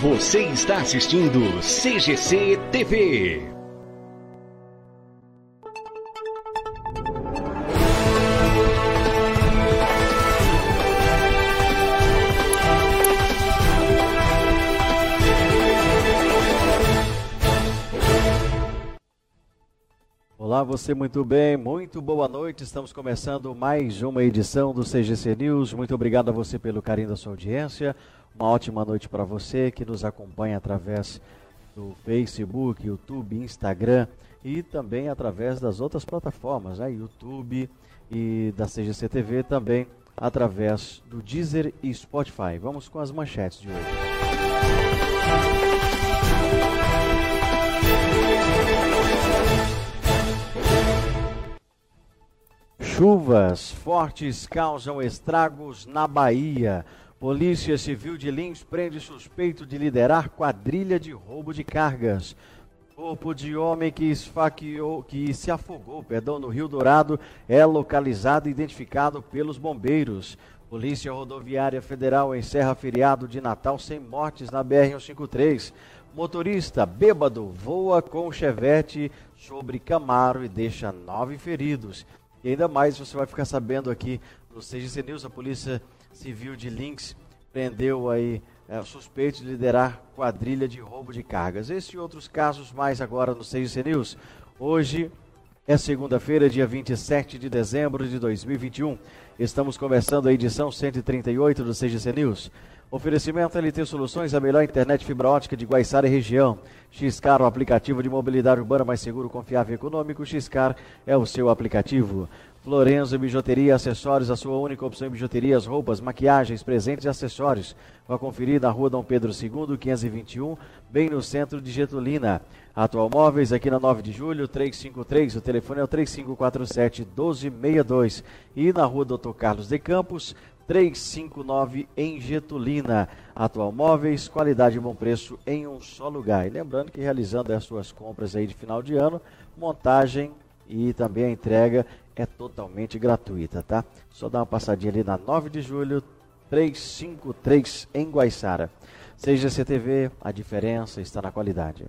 Você está assistindo CGC TV. Olá, você muito bem, muito boa noite. Estamos começando mais uma edição do CGC News. Muito obrigado a você pelo carinho da sua audiência. Uma ótima noite para você que nos acompanha através do Facebook, YouTube, Instagram e também através das outras plataformas, né? YouTube e da CGC TV também através do Deezer e Spotify. Vamos com as manchetes de hoje. Chuvas fortes causam estragos na Bahia. Polícia Civil de Lins prende suspeito de liderar quadrilha de roubo de cargas. Corpo de homem que esfaqueou, que se afogou, perdão, no Rio Dourado é localizado e identificado pelos bombeiros. Polícia Rodoviária Federal encerra feriado de Natal sem mortes na BR-153. Motorista bêbado voa com chevette sobre Camaro e deixa nove feridos. E ainda mais você vai ficar sabendo aqui no CGC News, a Polícia Civil de Links prendeu aí é, suspeitos de liderar quadrilha de roubo de cargas. Esse e outros casos mais agora no CGC News. Hoje é segunda-feira, dia 27 de dezembro de 2021. Estamos começando a edição 138 do CGC News. Oferecimento LT Soluções, a melhor internet fibra ótica de Guaiçara e região. Xcar, o aplicativo de mobilidade urbana mais seguro, confiável e econômico. Xcar é o seu aplicativo. Florenzo Bijuteria Acessórios, a sua única opção em bijuterias, roupas, maquiagens, presentes e acessórios. Vá conferir na rua Dom Pedro II, 521, bem no centro de Getulina. Atual Móveis, aqui na 9 de julho, 353, o telefone é o 3547 1262. E na rua Doutor Carlos de Campos, 359 em Getulina. Atual Móveis, qualidade e bom preço em um só lugar. E lembrando que realizando as suas compras aí de final de ano, montagem e também a entrega é totalmente gratuita, tá? Só dá uma passadinha ali na 9 de julho, 353 em Guaiçara. Seja CTV, a diferença está na qualidade.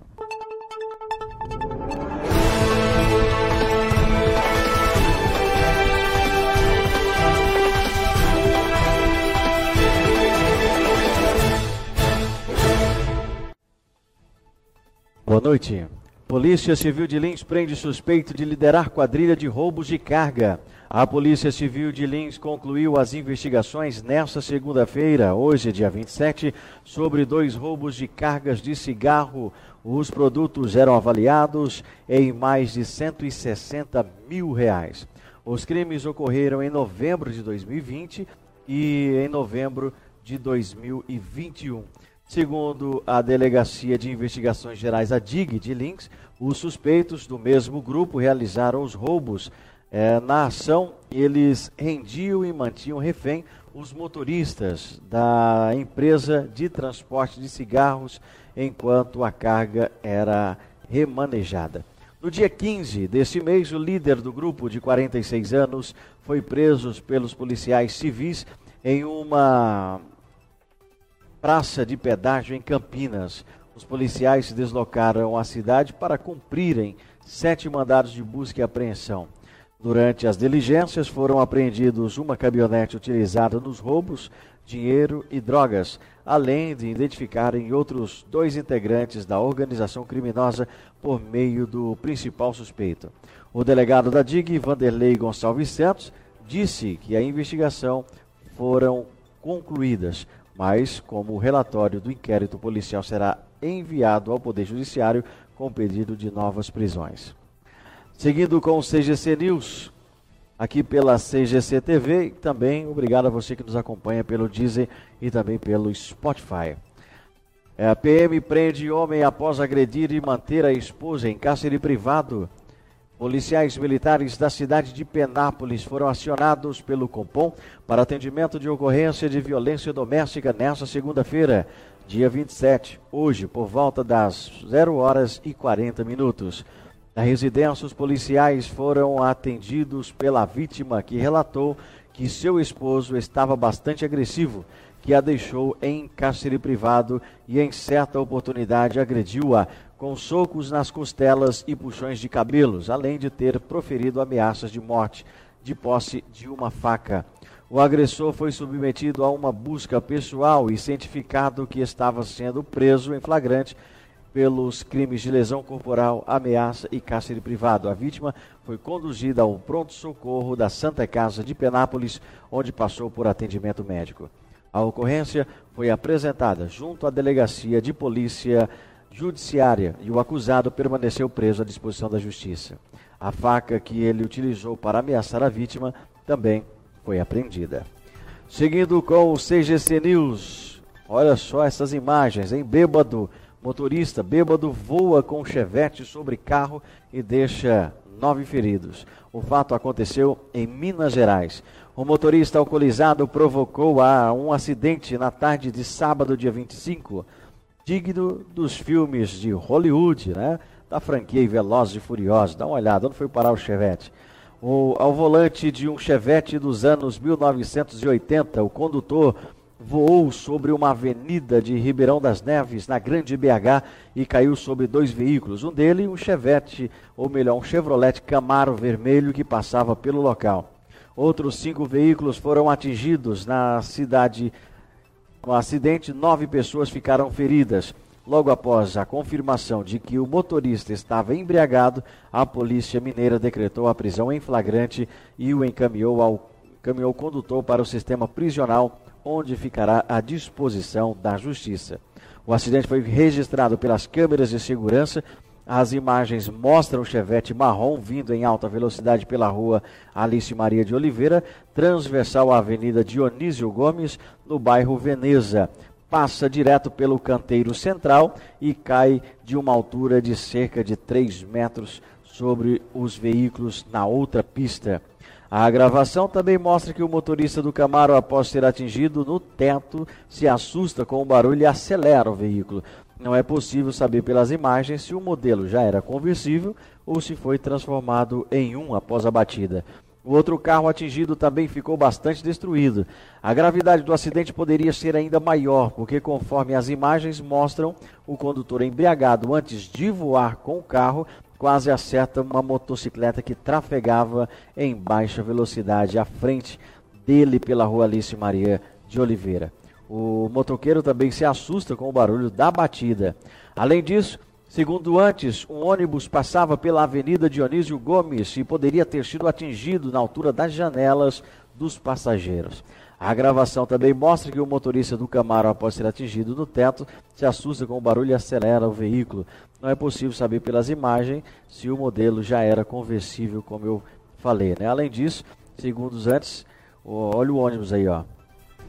Boa noite. Polícia Civil de Lins prende suspeito de liderar quadrilha de roubos de carga. A Polícia Civil de Lins concluiu as investigações nesta segunda-feira, hoje, dia 27, sobre dois roubos de cargas de cigarro. Os produtos eram avaliados em mais de 160 mil reais. Os crimes ocorreram em novembro de 2020 e em novembro de 2021. Segundo a Delegacia de Investigações Gerais, a DIG de Links, os suspeitos do mesmo grupo realizaram os roubos. É, na ação, eles rendiam e mantinham refém os motoristas da empresa de transporte de cigarros enquanto a carga era remanejada. No dia 15 deste mês, o líder do grupo, de 46 anos, foi preso pelos policiais civis em uma praça de pedágio em Campinas. Os policiais se deslocaram à cidade para cumprirem sete mandados de busca e apreensão. Durante as diligências foram apreendidos uma caminhonete utilizada nos roubos, dinheiro e drogas, além de identificarem outros dois integrantes da organização criminosa por meio do principal suspeito. O delegado da DIG, Vanderlei Gonçalves Santos, disse que a investigação foram concluídas mas como o relatório do inquérito policial será enviado ao Poder Judiciário com pedido de novas prisões. Seguindo com o CGC News, aqui pela CGC TV, também obrigado a você que nos acompanha pelo Deezer e também pelo Spotify. É, PM prende homem após agredir e manter a esposa em cárcere privado. Policiais militares da cidade de Penápolis foram acionados pelo Compom para atendimento de ocorrência de violência doméstica nesta segunda-feira, dia 27, hoje, por volta das 0 horas e 40 minutos. Na residência, os policiais foram atendidos pela vítima que relatou que seu esposo estava bastante agressivo, que a deixou em cárcere privado e em certa oportunidade agrediu-a com socos nas costelas e puxões de cabelos, além de ter proferido ameaças de morte de posse de uma faca. O agressor foi submetido a uma busca pessoal e cientificado que estava sendo preso em flagrante pelos crimes de lesão corporal, ameaça e cárcere privado. A vítima foi conduzida ao pronto-socorro da Santa Casa de Penápolis, onde passou por atendimento médico. A ocorrência foi apresentada junto à delegacia de polícia judiciária e o acusado permaneceu preso à disposição da justiça. A faca que ele utilizou para ameaçar a vítima também foi apreendida. Seguindo com o CGC News, olha só essas imagens, em bêbado Motorista bêbado voa com chevette sobre carro e deixa nove feridos. O fato aconteceu em Minas Gerais. O motorista alcoolizado provocou um acidente na tarde de sábado, dia 25, digno dos filmes de Hollywood, né? Da franquia Velozes e Furiosos. Dá uma olhada, onde foi parar o Chevette? O, ao volante de um Chevette dos anos 1980, o condutor voou sobre uma avenida de Ribeirão das Neves, na Grande BH, e caiu sobre dois veículos. Um deles, um Chevette, ou melhor, um Chevrolet Camaro vermelho que passava pelo local. Outros cinco veículos foram atingidos na cidade. No acidente, nove pessoas ficaram feridas. Logo após a confirmação de que o motorista estava embriagado, a Polícia Mineira decretou a prisão em flagrante e o encaminhou ao encaminhou o condutor para o sistema prisional onde ficará à disposição da Justiça. O acidente foi registrado pelas câmeras de segurança. As imagens mostram o Chevette marrom vindo em alta velocidade pela rua Alice Maria de Oliveira, transversal à Avenida Dionísio Gomes, no bairro Veneza. Passa direto pelo canteiro central e cai de uma altura de cerca de 3 metros sobre os veículos na outra pista. A gravação também mostra que o motorista do Camaro, após ser atingido no teto, se assusta com o barulho e acelera o veículo. Não é possível saber pelas imagens se o modelo já era conversível ou se foi transformado em um após a batida. O outro carro atingido também ficou bastante destruído. A gravidade do acidente poderia ser ainda maior, porque, conforme as imagens mostram, o condutor embriagado antes de voar com o carro quase acerta uma motocicleta que trafegava em baixa velocidade à frente dele pela rua Alice Maria de Oliveira. O motoqueiro também se assusta com o barulho da batida. Além disso, segundo antes, um ônibus passava pela Avenida Dionísio Gomes e poderia ter sido atingido na altura das janelas dos passageiros. A gravação também mostra que o motorista do Camaro, após ser atingido no teto, se assusta com o barulho e acelera o veículo. Não é possível saber pelas imagens se o modelo já era conversível, como eu falei. Né? Além disso, segundos antes, olha o ônibus aí, ó.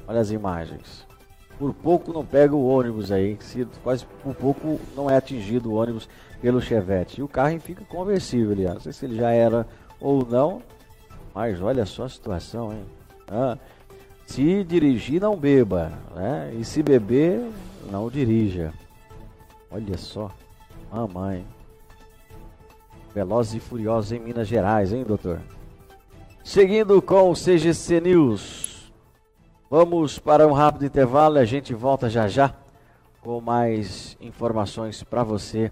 olha as imagens. Por pouco não pega o ônibus aí, se quase por pouco não é atingido o ônibus pelo Chevette. E o carro fica conversível ali, ó. não sei se ele já era ou não, mas olha só a situação, hein? Ah, se dirigir, não beba, né? E se beber, não dirija. Olha só, mamãe. Velozes e Furiosos em Minas Gerais, hein, doutor? Seguindo com o CGC News. Vamos para um rápido intervalo e a gente volta já já com mais informações para você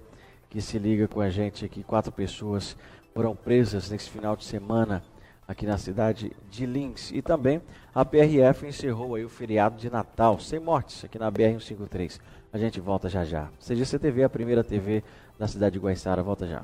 que se liga com a gente aqui. Quatro pessoas foram presas nesse final de semana aqui na cidade de Lins. E também a PRF encerrou aí o feriado de Natal, sem mortes, aqui na BR-153. A gente volta já já. CGC TV, a primeira TV da cidade de Guaiçara, volta já.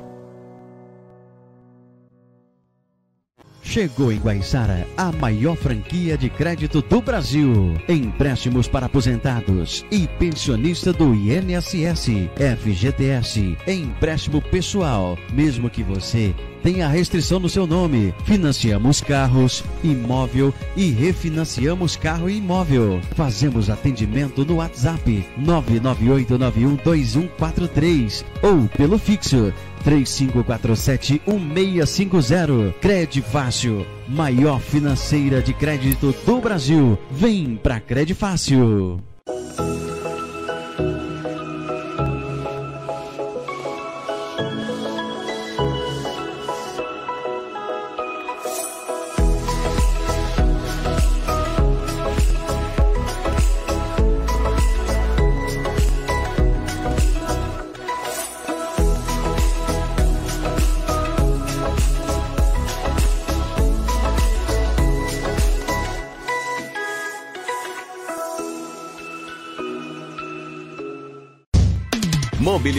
Chegou em Guaiçara a maior franquia de crédito do Brasil. Empréstimos para aposentados e pensionista do INSS, FGTS, empréstimo pessoal, mesmo que você tem a restrição no seu nome. Financiamos carros, imóvel e refinanciamos carro e imóvel. Fazemos atendimento no WhatsApp 998912143 ou pelo fixo 3547-1650. Crédito Fácil, maior financeira de crédito do Brasil. Vem pra Crédito Fácil.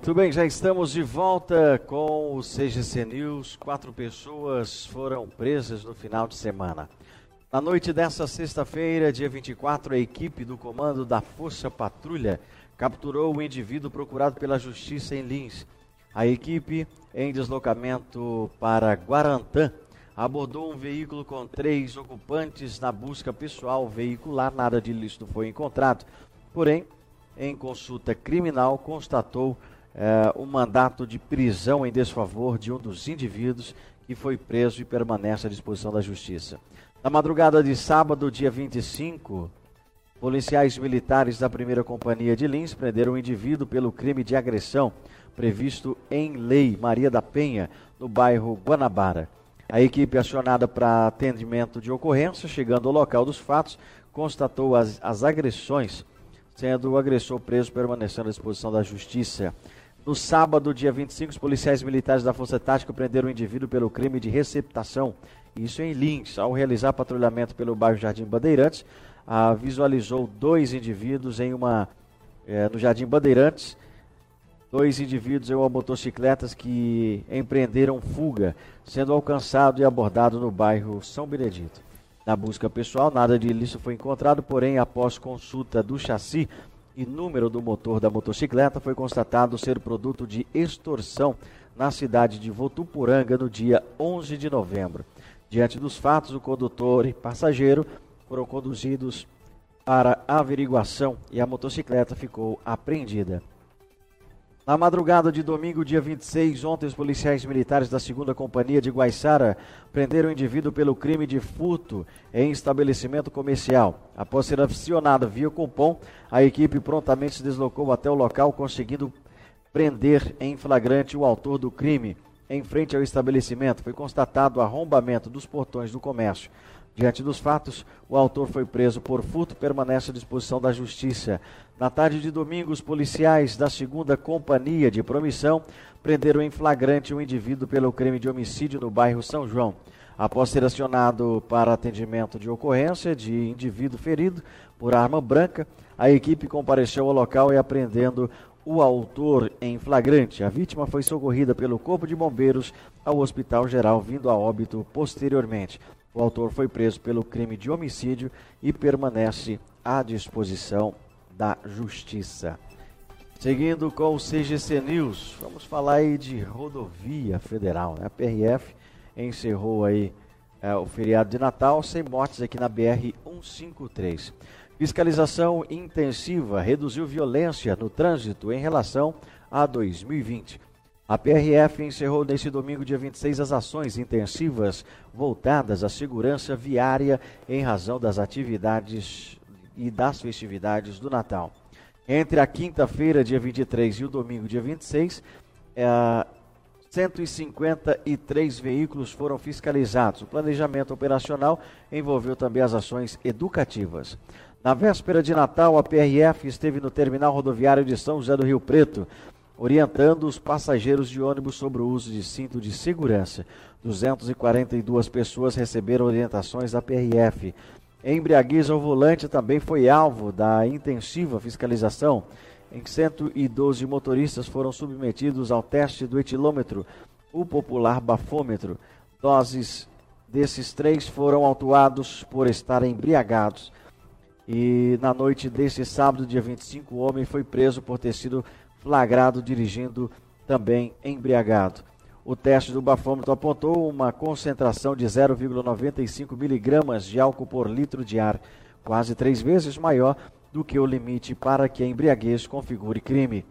Muito bem, já estamos de volta com o CGC News. Quatro pessoas foram presas no final de semana. Na noite dessa sexta-feira, dia 24, a equipe do comando da Força Patrulha capturou o indivíduo procurado pela Justiça em Lins. A equipe, em deslocamento para Guarantã, abordou um veículo com três ocupantes na busca pessoal veicular. Nada de ilícito foi encontrado. Porém, em consulta criminal, constatou é, um mandato de prisão em desfavor de um dos indivíduos que foi preso e permanece à disposição da Justiça. Na madrugada de sábado, dia 25, policiais militares da primeira companhia de Lins prenderam um indivíduo pelo crime de agressão previsto em lei Maria da Penha, no bairro Guanabara. A equipe acionada para atendimento de ocorrência, chegando ao local dos fatos, constatou as, as agressões, sendo o agressor preso permanecendo à disposição da Justiça. No sábado, dia 25, os policiais militares da Força Tática prenderam um indivíduo pelo crime de receptação. Isso em Lins. Ao realizar patrulhamento pelo bairro Jardim Bandeirantes, ah, visualizou dois indivíduos em uma eh, no Jardim Bandeirantes, dois indivíduos em uma motocicletas que empreenderam fuga, sendo alcançado e abordado no bairro São Benedito. Na busca pessoal, nada de ilícito foi encontrado, porém, após consulta do chassi, e número do motor da motocicleta foi constatado ser produto de extorsão na cidade de Votuporanga no dia 11 de novembro. Diante dos fatos, o condutor e passageiro foram conduzidos para averiguação e a motocicleta ficou apreendida. Na madrugada de domingo, dia 26, ontem, os policiais militares da 2 Companhia de Guaiçara prenderam o indivíduo pelo crime de furto em estabelecimento comercial. Após ser acionado via Compom, a equipe prontamente se deslocou até o local, conseguindo prender em flagrante o autor do crime. Em frente ao estabelecimento, foi constatado arrombamento dos portões do comércio. Diante dos fatos, o autor foi preso por furto e permanece à disposição da Justiça. Na tarde de domingo, os policiais da segunda companhia de promissão prenderam em flagrante um indivíduo pelo crime de homicídio no bairro São João. Após ser acionado para atendimento de ocorrência de indivíduo ferido por arma branca, a equipe compareceu ao local e apreendendo o autor em flagrante. A vítima foi socorrida pelo Corpo de Bombeiros ao Hospital Geral, vindo a óbito posteriormente. O autor foi preso pelo crime de homicídio e permanece à disposição da Justiça. Seguindo com o CGC News, vamos falar aí de rodovia federal. Né? A PRF encerrou aí é, o feriado de Natal sem mortes aqui na BR 153. Fiscalização intensiva reduziu violência no trânsito em relação a 2020. A PRF encerrou neste domingo, dia 26, as ações intensivas voltadas à segurança viária em razão das atividades e das festividades do Natal. Entre a quinta-feira, dia 23, e o domingo, dia 26, é, 153 veículos foram fiscalizados. O planejamento operacional envolveu também as ações educativas. Na véspera de Natal, a PRF esteve no terminal rodoviário de São José do Rio Preto orientando os passageiros de ônibus sobre o uso de cinto de segurança. 242 pessoas receberam orientações da PRF. Embriaguez ao volante também foi alvo da intensiva fiscalização. Em 112 motoristas foram submetidos ao teste do etilômetro, o popular bafômetro. Doses desses três foram autuados por estarem embriagados. E na noite desse sábado, dia 25, o homem foi preso por ter sido flagrado dirigindo também embriagado. O teste do bafômetro apontou uma concentração de 0,95 miligramas de álcool por litro de ar, quase três vezes maior do que o limite para que a embriaguez configure crime.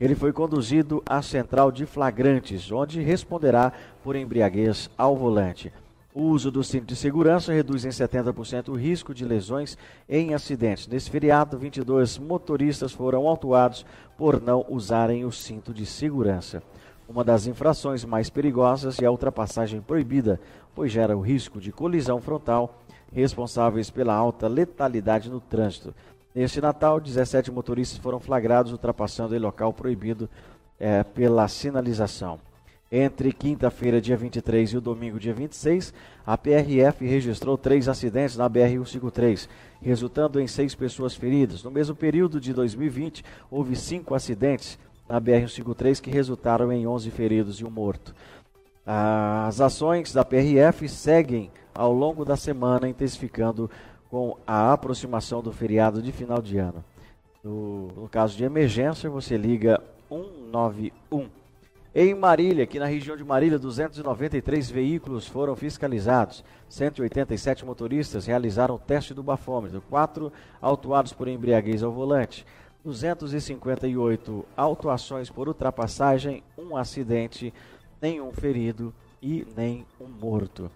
Ele foi conduzido à central de flagrantes, onde responderá por embriaguez ao volante. O uso do cinto de segurança reduz em 70% o risco de lesões em acidentes. Nesse feriado, 22 motoristas foram autuados por não usarem o cinto de segurança. Uma das infrações mais perigosas é a ultrapassagem proibida, pois gera o risco de colisão frontal, responsáveis pela alta letalidade no trânsito. Neste Natal, 17 motoristas foram flagrados ultrapassando em local proibido é, pela sinalização. Entre quinta-feira, dia 23 e o domingo, dia 26, a PRF registrou três acidentes na BR-153, resultando em seis pessoas feridas. No mesmo período de 2020, houve cinco acidentes na BR-153 que resultaram em 11 feridos e um morto. As ações da PRF seguem ao longo da semana, intensificando com a aproximação do feriado de final de ano. No, no caso de emergência, você liga 191 em Marília, aqui na região de Marília, 293 veículos foram fiscalizados. 187 motoristas realizaram o teste do bafômetro. Quatro autuados por embriaguez ao volante. 258 autuações por ultrapassagem, um acidente, nenhum ferido e nem um morto.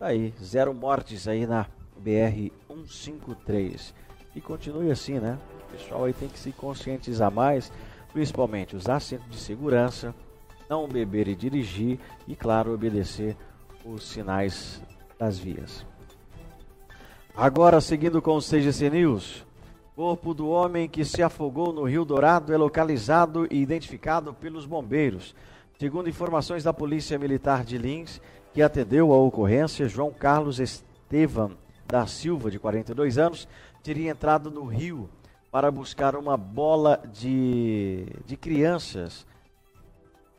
Tá aí, zero mortes aí na BR 153. E continue assim, né? O pessoal aí tem que se conscientizar mais, principalmente usar cinto de segurança, não beber e dirigir e, claro, obedecer os sinais das vias. Agora, seguindo com o CGC News, corpo do homem que se afogou no Rio Dourado é localizado e identificado pelos bombeiros. Segundo informações da Polícia Militar de Lins, que atendeu a ocorrência, João Carlos Estevam da Silva, de 42 anos, teria entrado no rio para buscar uma bola de, de crianças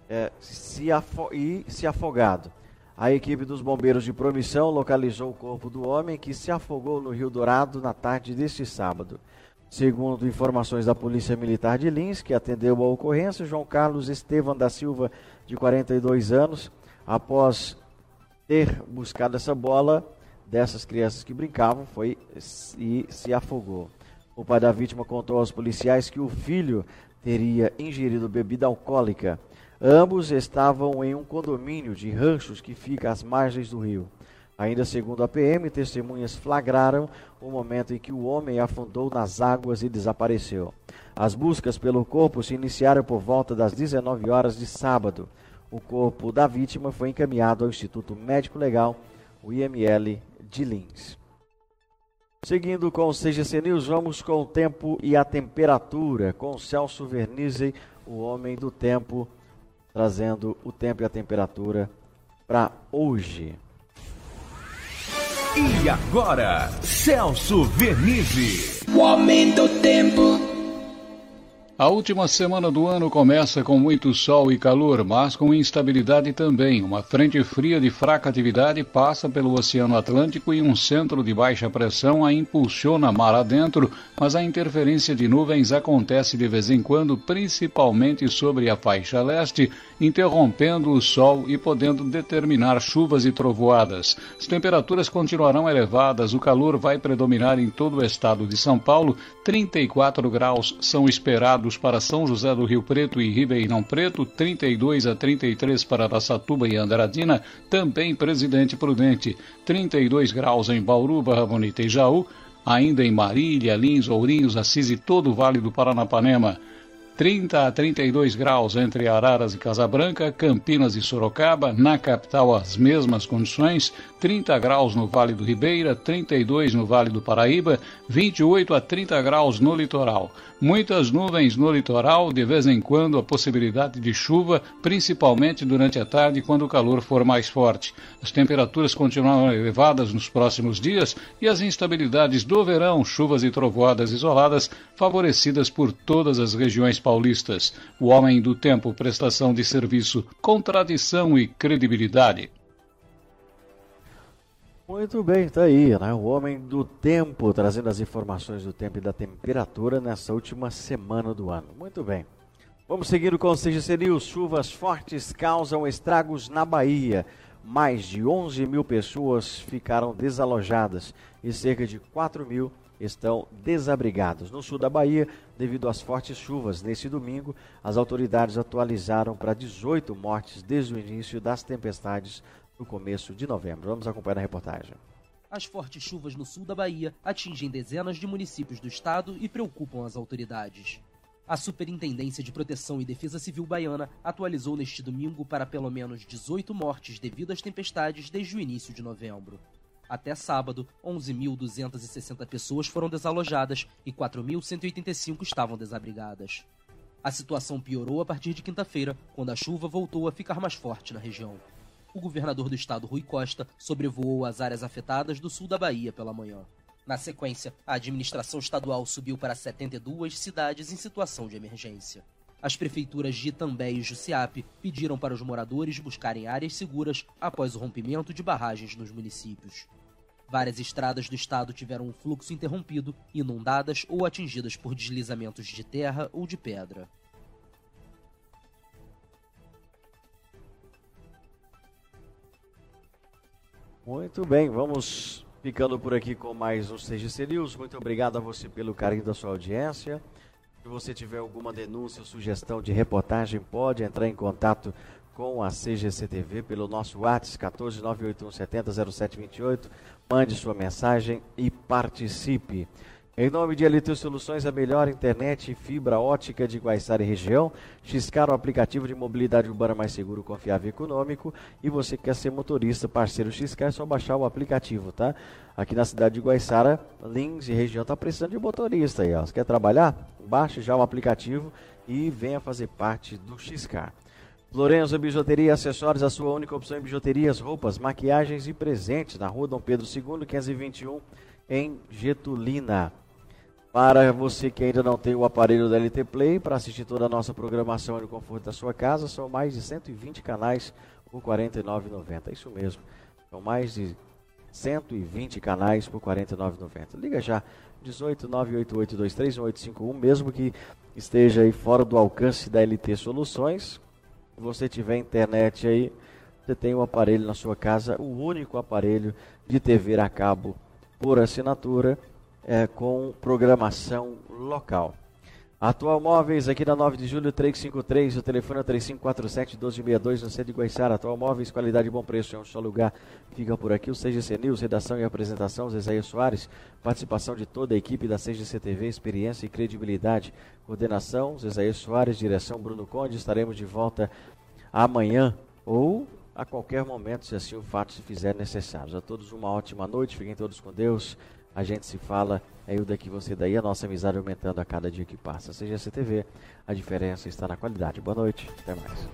é, se e se afogado. A equipe dos bombeiros de Promissão localizou o corpo do homem que se afogou no Rio Dourado na tarde deste sábado. Segundo informações da Polícia Militar de Lins, que atendeu a ocorrência, João Carlos Estevam da Silva, de 42 anos, após ter buscado essa bola dessas crianças que brincavam, foi e se afogou. O pai da vítima contou aos policiais que o filho teria ingerido bebida alcoólica Ambos estavam em um condomínio de ranchos que fica às margens do rio. Ainda segundo a PM, testemunhas flagraram o momento em que o homem afundou nas águas e desapareceu. As buscas pelo corpo se iniciaram por volta das 19 horas de sábado. O corpo da vítima foi encaminhado ao Instituto Médico Legal, o IML de Lins. Seguindo com o CGC News, vamos com o tempo e a temperatura, com Celso Vernizzi, o homem do tempo trazendo o tempo e a temperatura para hoje. E agora, Celso Vernizzi. O homem do tempo. A última semana do ano começa com muito sol e calor, mas com instabilidade também. Uma frente fria de fraca atividade passa pelo Oceano Atlântico e um centro de baixa pressão a impulsiona mar adentro, mas a interferência de nuvens acontece de vez em quando, principalmente sobre a faixa leste, interrompendo o sol e podendo determinar chuvas e trovoadas. As temperaturas continuarão elevadas, o calor vai predominar em todo o estado de São Paulo, 34 graus são esperados para São José do Rio Preto e Ribeirão Preto, 32 a 33 para Araçatuba e Andradina, também Presidente Prudente, 32 graus em Bauru, Barra Bonita e Jaú, ainda em Marília, Lins, Ourinhos, Assis e todo o Vale do Paranapanema. 30 a 32 graus entre Araras e Casabranca, Campinas e Sorocaba, na capital as mesmas condições, 30 graus no Vale do Ribeira, 32 no Vale do Paraíba, 28 a 30 graus no litoral. Muitas nuvens no litoral, de vez em quando a possibilidade de chuva, principalmente durante a tarde quando o calor for mais forte. As temperaturas continuarão elevadas nos próximos dias e as instabilidades do verão, chuvas e trovoadas isoladas, favorecidas por todas as regiões paulistas. O homem do tempo, prestação de serviço, contradição e credibilidade. Muito bem, tá aí, né? O homem do tempo, trazendo as informações do tempo e da temperatura nessa última semana do ano. Muito bem. Vamos seguindo com o CGC News. Chuvas fortes causam estragos na Bahia. Mais de 11 mil pessoas ficaram desalojadas e cerca de 4 mil estão desabrigados. No sul da Bahia, devido às fortes chuvas nesse domingo, as autoridades atualizaram para 18 mortes desde o início das tempestades no começo de novembro. Vamos acompanhar a reportagem. As fortes chuvas no sul da Bahia atingem dezenas de municípios do estado e preocupam as autoridades. A Superintendência de Proteção e Defesa Civil Baiana atualizou neste domingo para pelo menos 18 mortes devido às tempestades desde o início de novembro. Até sábado, 11.260 pessoas foram desalojadas e 4.185 estavam desabrigadas. A situação piorou a partir de quinta-feira, quando a chuva voltou a ficar mais forte na região o governador do estado, Rui Costa, sobrevoou as áreas afetadas do sul da Bahia pela manhã. Na sequência, a administração estadual subiu para 72 cidades em situação de emergência. As prefeituras de Itambé e Jussiape pediram para os moradores buscarem áreas seguras após o rompimento de barragens nos municípios. Várias estradas do estado tiveram o fluxo interrompido, inundadas ou atingidas por deslizamentos de terra ou de pedra. Muito bem, vamos ficando por aqui com mais um CGC News. Muito obrigado a você pelo carinho da sua audiência. Se você tiver alguma denúncia ou sugestão de reportagem, pode entrar em contato com a CGC TV pelo nosso WhatsApp 14981700728. Mande sua mensagem e participe. Em nome de LT Soluções, a melhor internet e fibra ótica de Guaiçara e região. Xcar, o aplicativo de mobilidade urbana mais seguro, confiável e econômico. E você quer ser motorista, parceiro Xcar, é só baixar o aplicativo, tá? Aqui na cidade de Guaiçara, Lins e região está precisando de motorista aí, ó. Você quer trabalhar? Baixe já o aplicativo e venha fazer parte do Xcar. Lorenzo Bijuteria Acessórios, a sua única opção em bijuterias, roupas, maquiagens e presentes na rua Dom Pedro II, 521, em Getulina. Para você que ainda não tem o aparelho da LT Play, para assistir toda a nossa programação no conforto da sua casa, são mais de 120 canais por R$ 49,90. Isso mesmo, são mais de 120 canais por R$ 49,90. Liga já, 18 988231851, mesmo que esteja aí fora do alcance da LT Soluções. Se você tiver internet aí, você tem um aparelho na sua casa, o único aparelho de TV a cabo por assinatura é, com programação local. Atual Móveis, aqui na 9 de julho, 353, o telefone é 3547-1262, no centro de Guaiçara. Atual Móveis, qualidade e bom preço, é um só lugar. Fica por aqui o CGC News, redação e apresentação, Zezaia Soares. Participação de toda a equipe da CGC TV, experiência e credibilidade. Coordenação, Zezaia Soares, direção Bruno Conde. Estaremos de volta amanhã ou a qualquer momento, se assim o fato se fizer necessário. A todos uma ótima noite, fiquem todos com Deus. A gente se fala, é eu daqui, você daí, a nossa amizade aumentando a cada dia que passa. Seja CTV, a diferença está na qualidade. Boa noite, até mais.